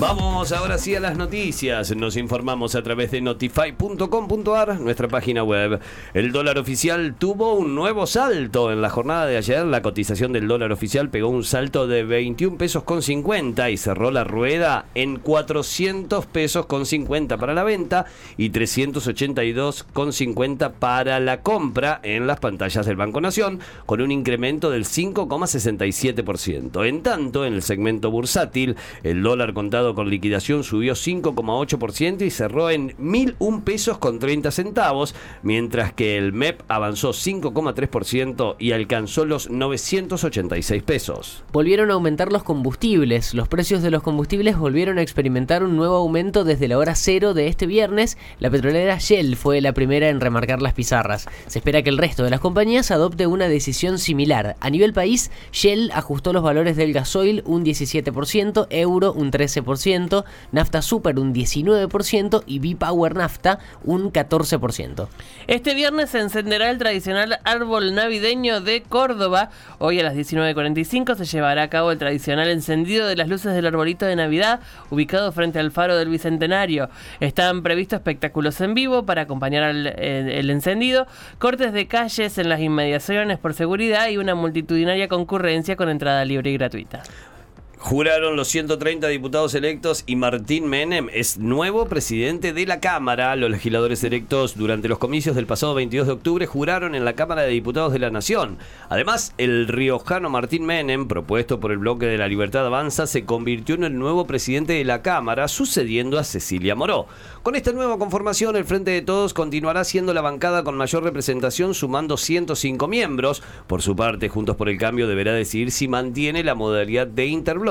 Vamos ahora sí a las noticias. Nos informamos a través de notify.com.ar, nuestra página web. El dólar oficial tuvo un nuevo salto. En la jornada de ayer, la cotización del dólar oficial pegó un salto de 21 pesos con 50 y cerró la rueda en 400 pesos con 50 para la venta y 382 con 50 para la compra en las pantallas del Banco Nación, con un incremento del 5,67%. En tanto, en el segmento bursátil, el dólar contado con liquidación subió 5,8% y cerró en 1.001 pesos con 30 centavos, mientras que el MEP avanzó 5,3% y alcanzó los 986 pesos. Volvieron a aumentar los combustibles. Los precios de los combustibles volvieron a experimentar un nuevo aumento desde la hora cero de este viernes. La petrolera Shell fue la primera en remarcar las pizarras. Se espera que el resto de las compañías adopte una decisión similar. A nivel país, Shell ajustó los valores del gasoil un 17%, euro un 13%, nafta super un 19% y B-Power nafta un 14%. Este viernes se encenderá el tradicional árbol navideño de Córdoba. Hoy a las 19.45 se llevará a cabo el tradicional encendido de las luces del arbolito de Navidad ubicado frente al faro del Bicentenario. Están previstos espectáculos en vivo para acompañar al, el encendido, cortes de calles en las inmediaciones por seguridad y una multitudinaria concurrencia con entrada libre y gratuita. Juraron los 130 diputados electos y Martín Menem es nuevo presidente de la Cámara. Los legisladores electos durante los comicios del pasado 22 de octubre juraron en la Cámara de Diputados de la Nación. Además, el riojano Martín Menem, propuesto por el bloque de la Libertad Avanza, se convirtió en el nuevo presidente de la Cámara, sucediendo a Cecilia Moró. Con esta nueva conformación, el Frente de Todos continuará siendo la bancada con mayor representación, sumando 105 miembros. Por su parte, Juntos por el Cambio deberá decidir si mantiene la modalidad de interbloque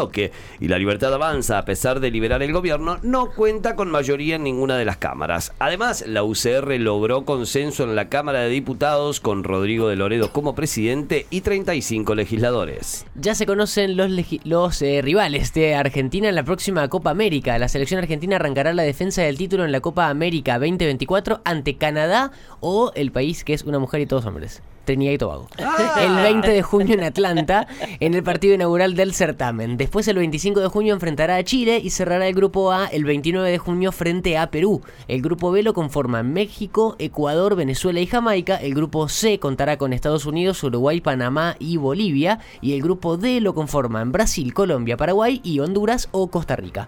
y la libertad avanza a pesar de liberar el gobierno, no cuenta con mayoría en ninguna de las cámaras. Además, la UCR logró consenso en la Cámara de Diputados con Rodrigo de Loredo como presidente y 35 legisladores. Ya se conocen los, eh, rivales de Argentina en la próxima Copa América. La selección argentina arrancará la defensa del título en la Copa América 2024 ante Canadá o el país que es una mujer y todos hombres. Trinidad y Tobago. Ah. El 20 de junio en Atlanta, en el partido inaugural del certamen. Después, el 25 de junio, enfrentará a Chile y cerrará el grupo A el 29 de junio frente a Perú. El grupo B lo conforman México, Ecuador, Venezuela y Jamaica. El grupo C contará con Estados Unidos, Uruguay, Panamá y Bolivia. Y el grupo D lo conforman Brasil, Colombia, Paraguay y Honduras o Costa Rica.